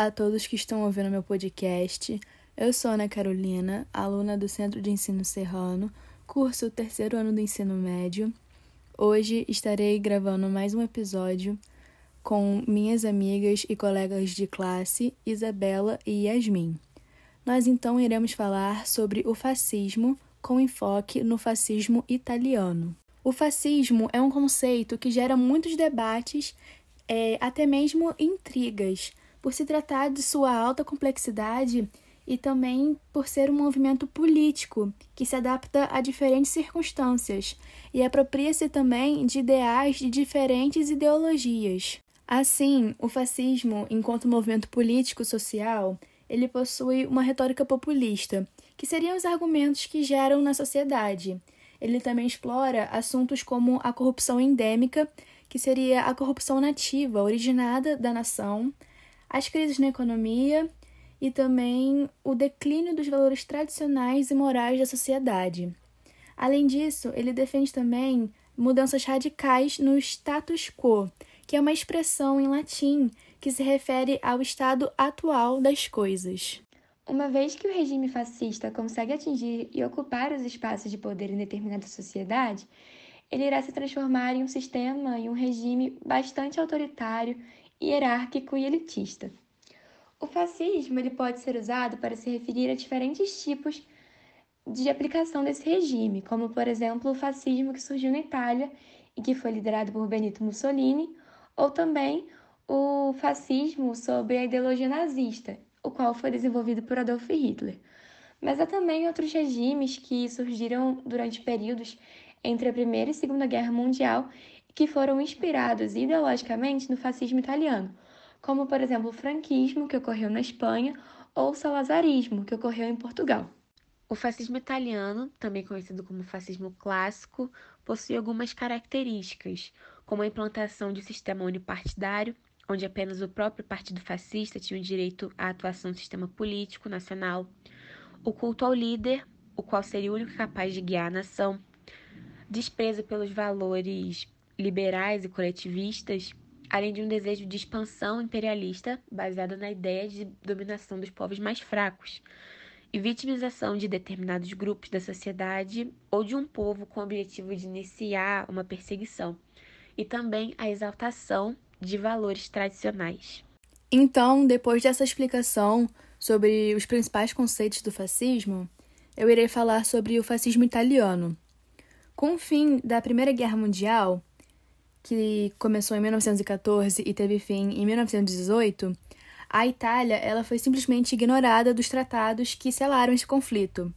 a todos que estão ouvindo meu podcast. Eu sou Ana Carolina, aluna do Centro de Ensino Serrano, curso terceiro ano do ensino médio. Hoje estarei gravando mais um episódio com minhas amigas e colegas de classe, Isabela e Yasmin. Nós então iremos falar sobre o fascismo com enfoque no fascismo italiano. O fascismo é um conceito que gera muitos debates, é, até mesmo intrigas, por se tratar de sua alta complexidade e também por ser um movimento político que se adapta a diferentes circunstâncias e apropria-se também de ideais de diferentes ideologias. Assim, o fascismo, enquanto movimento político-social, ele possui uma retórica populista, que seriam os argumentos que geram na sociedade ele também explora assuntos como a corrupção endêmica, que seria a corrupção nativa, originada da nação, as crises na economia e também o declínio dos valores tradicionais e morais da sociedade. Além disso, ele defende também mudanças radicais no status quo, que é uma expressão em latim que se refere ao estado atual das coisas. Uma vez que o regime fascista consegue atingir e ocupar os espaços de poder em determinada sociedade, ele irá se transformar em um sistema e um regime bastante autoritário, hierárquico e elitista. O fascismo ele pode ser usado para se referir a diferentes tipos de aplicação desse regime, como por exemplo o fascismo que surgiu na Itália e que foi liderado por Benito Mussolini, ou também o fascismo sob a ideologia nazista, o qual foi desenvolvido por Adolf Hitler. Mas há também outros regimes que surgiram durante períodos entre a Primeira e Segunda Guerra Mundial que foram inspirados ideologicamente no fascismo italiano, como por exemplo o franquismo, que ocorreu na Espanha, ou o salazarismo, que ocorreu em Portugal. O fascismo italiano, também conhecido como fascismo clássico, possui algumas características, como a implantação de sistema unipartidário, onde apenas o próprio partido fascista tinha o direito à atuação do sistema político nacional, o culto ao líder, o qual seria o único capaz de guiar a nação, desprezo pelos valores liberais e coletivistas, além de um desejo de expansão imperialista baseado na ideia de dominação dos povos mais fracos, e vitimização de determinados grupos da sociedade ou de um povo com o objetivo de iniciar uma perseguição, e também a exaltação de valores tradicionais. Então, depois dessa explicação sobre os principais conceitos do fascismo, eu irei falar sobre o fascismo italiano. Com o fim da Primeira Guerra Mundial, que começou em 1914 e teve fim em 1918, a Itália ela foi simplesmente ignorada dos tratados que selaram esse conflito.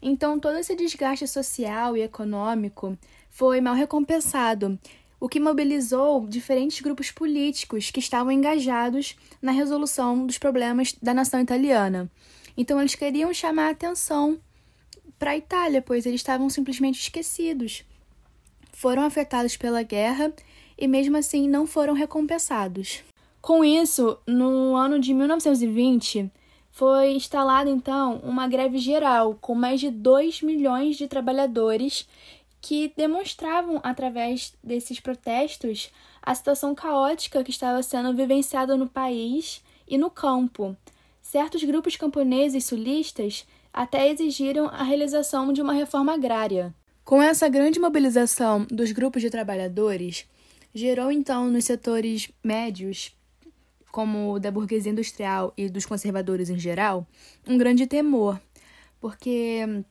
Então, todo esse desgaste social e econômico foi mal recompensado o que mobilizou diferentes grupos políticos que estavam engajados na resolução dos problemas da nação italiana. Então, eles queriam chamar a atenção para a Itália, pois eles estavam simplesmente esquecidos. Foram afetados pela guerra e, mesmo assim, não foram recompensados. Com isso, no ano de 1920, foi instalada então uma greve geral com mais de 2 milhões de trabalhadores que demonstravam, através desses protestos, a situação caótica que estava sendo vivenciada no país e no campo. Certos grupos camponeses sulistas até exigiram a realização de uma reforma agrária. Com essa grande mobilização dos grupos de trabalhadores, gerou então nos setores médios, como da burguesia industrial e dos conservadores em geral, um grande temor, porque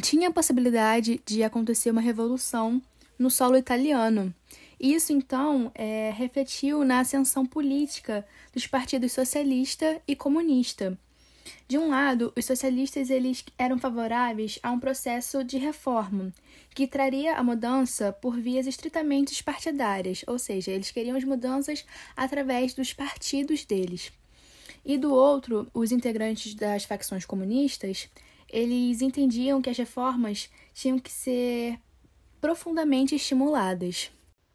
tinha a possibilidade de acontecer uma revolução no solo italiano. Isso, então, é, refletiu na ascensão política dos partidos socialista e comunista. De um lado, os socialistas eles eram favoráveis a um processo de reforma que traria a mudança por vias estritamente partidárias, ou seja, eles queriam as mudanças através dos partidos deles. E do outro, os integrantes das facções comunistas eles entendiam que as reformas tinham que ser profundamente estimuladas.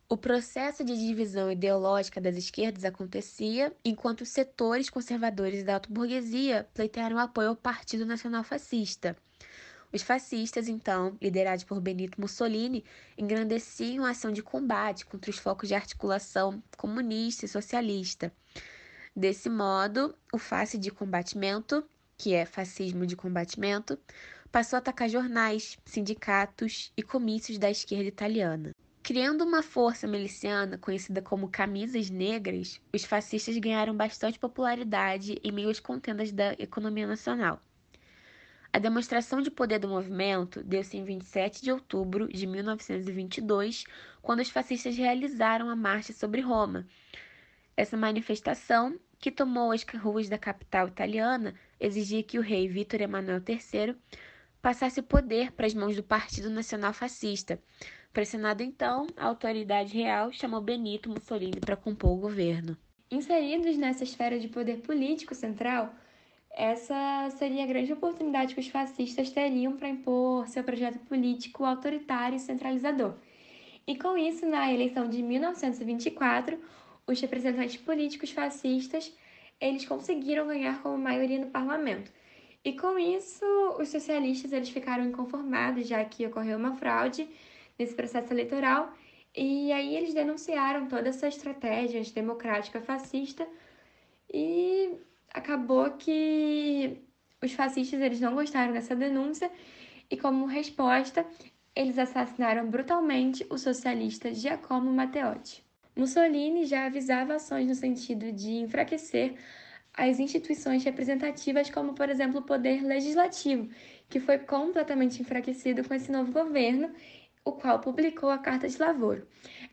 O processo de divisão ideológica das esquerdas acontecia enquanto os setores conservadores da autoburguesia pleitearam apoio ao Partido Nacional Fascista. Os fascistas, então, liderados por Benito Mussolini, engrandeciam a ação de combate contra os focos de articulação comunista e socialista. Desse modo, o face de combatimento, que é fascismo de combatimento, passou a atacar jornais, sindicatos e comícios da esquerda italiana. Criando uma força miliciana conhecida como Camisas Negras, os fascistas ganharam bastante popularidade em meio às contendas da economia nacional. A demonstração de poder do movimento deu-se em 27 de outubro de 1922, quando os fascistas realizaram a marcha sobre Roma. Essa manifestação, que tomou as ruas da capital italiana, exigia que o rei Vítor Emanuel III passasse o poder para as mãos do Partido Nacional Fascista. Pressionado então, a autoridade real chamou Benito Mussolini para compor o governo. Inseridos nessa esfera de poder político central, essa seria a grande oportunidade que os fascistas teriam para impor seu projeto político autoritário e centralizador. E com isso, na eleição de 1924, os representantes políticos fascistas eles conseguiram ganhar como maioria no parlamento. E com isso, os socialistas eles ficaram inconformados, já que ocorreu uma fraude nesse processo eleitoral, e aí eles denunciaram toda essa estratégia democrática fascista. E acabou que os fascistas eles não gostaram dessa denúncia. E como resposta eles assassinaram brutalmente o socialista Giacomo Matteotti. Mussolini já avisava ações no sentido de enfraquecer as instituições representativas, como por exemplo o poder legislativo, que foi completamente enfraquecido com esse novo governo, o qual publicou a Carta de Lavoro.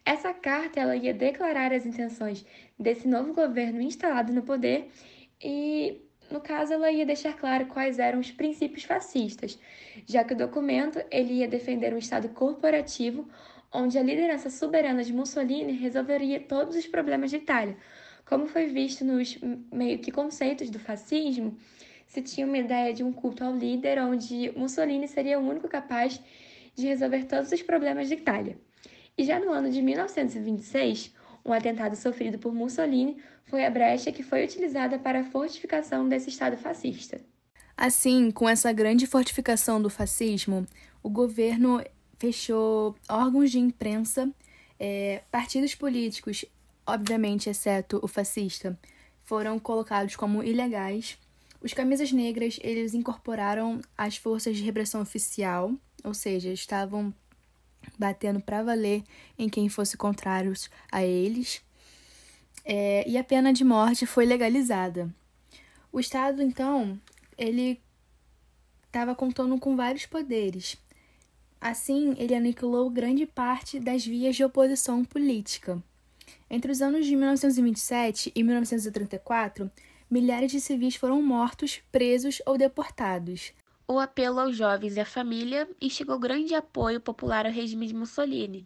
Essa carta ela ia declarar as intenções desse novo governo instalado no poder e, no caso, ela ia deixar claro quais eram os princípios fascistas, já que o documento ele ia defender um Estado corporativo onde a liderança soberana de Mussolini resolveria todos os problemas de Itália. Como foi visto nos meio que conceitos do fascismo, se tinha uma ideia de um culto ao líder onde Mussolini seria o único capaz de resolver todos os problemas de Itália. E já no ano de 1926, um atentado sofrido por Mussolini foi a brecha que foi utilizada para a fortificação desse Estado fascista. Assim, com essa grande fortificação do fascismo, o governo fechou órgãos de imprensa, é, partidos políticos, obviamente, exceto o fascista, foram colocados como ilegais. Os camisas negras, eles incorporaram as forças de repressão oficial, ou seja, estavam batendo para valer em quem fosse contrários a eles. É, e a pena de morte foi legalizada. O Estado, então, ele estava contando com vários poderes. Assim, ele aniquilou grande parte das vias de oposição política. Entre os anos de 1927 e 1934, milhares de civis foram mortos, presos ou deportados. O apelo aos jovens e à família instigou grande apoio popular ao regime de Mussolini.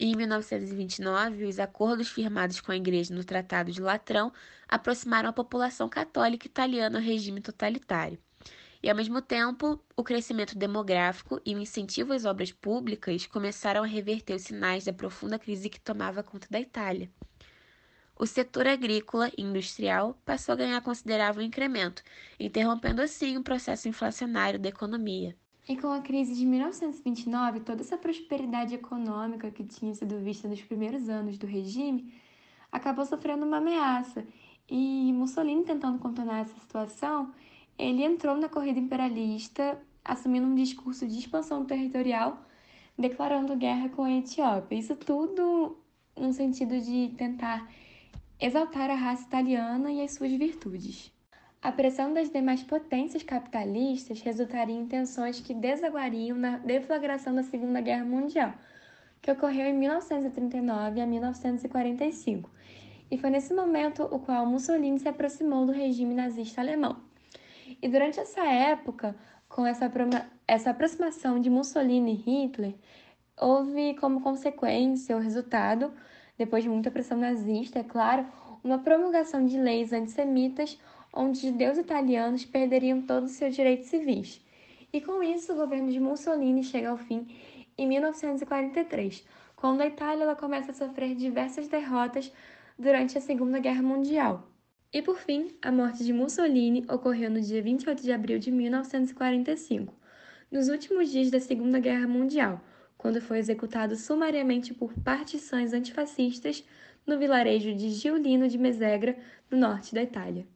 Em 1929, os acordos firmados com a Igreja no Tratado de Latrão aproximaram a população católica italiana ao regime totalitário. E, ao mesmo tempo, o crescimento demográfico e o incentivo às obras públicas começaram a reverter os sinais da profunda crise que tomava conta da Itália. O setor agrícola e industrial passou a ganhar considerável incremento, interrompendo assim o processo inflacionário da economia. E com a crise de 1929, toda essa prosperidade econômica que tinha sido vista nos primeiros anos do regime acabou sofrendo uma ameaça. E Mussolini, tentando contornar essa situação, ele entrou na corrida imperialista, assumindo um discurso de expansão territorial, declarando guerra com a Etiópia. Isso tudo no sentido de tentar exaltar a raça italiana e as suas virtudes. A pressão das demais potências capitalistas resultaria em tensões que desaguariam na deflagração da Segunda Guerra Mundial, que ocorreu em 1939 a 1945, e foi nesse momento o qual Mussolini se aproximou do regime nazista alemão. E durante essa época, com essa, essa aproximação de Mussolini e Hitler, houve como consequência o resultado, depois de muita pressão nazista, é claro, uma promulgação de leis antissemitas onde judeus italianos perderiam todos os seus direitos civis. E com isso, o governo de Mussolini chega ao fim em 1943, quando a Itália começa a sofrer diversas derrotas durante a Segunda Guerra Mundial. E por fim, a morte de Mussolini ocorreu no dia 28 de abril de 1945, nos últimos dias da Segunda Guerra Mundial, quando foi executado sumariamente por partições antifascistas no vilarejo de Giulino de Mesegra, no norte da Itália.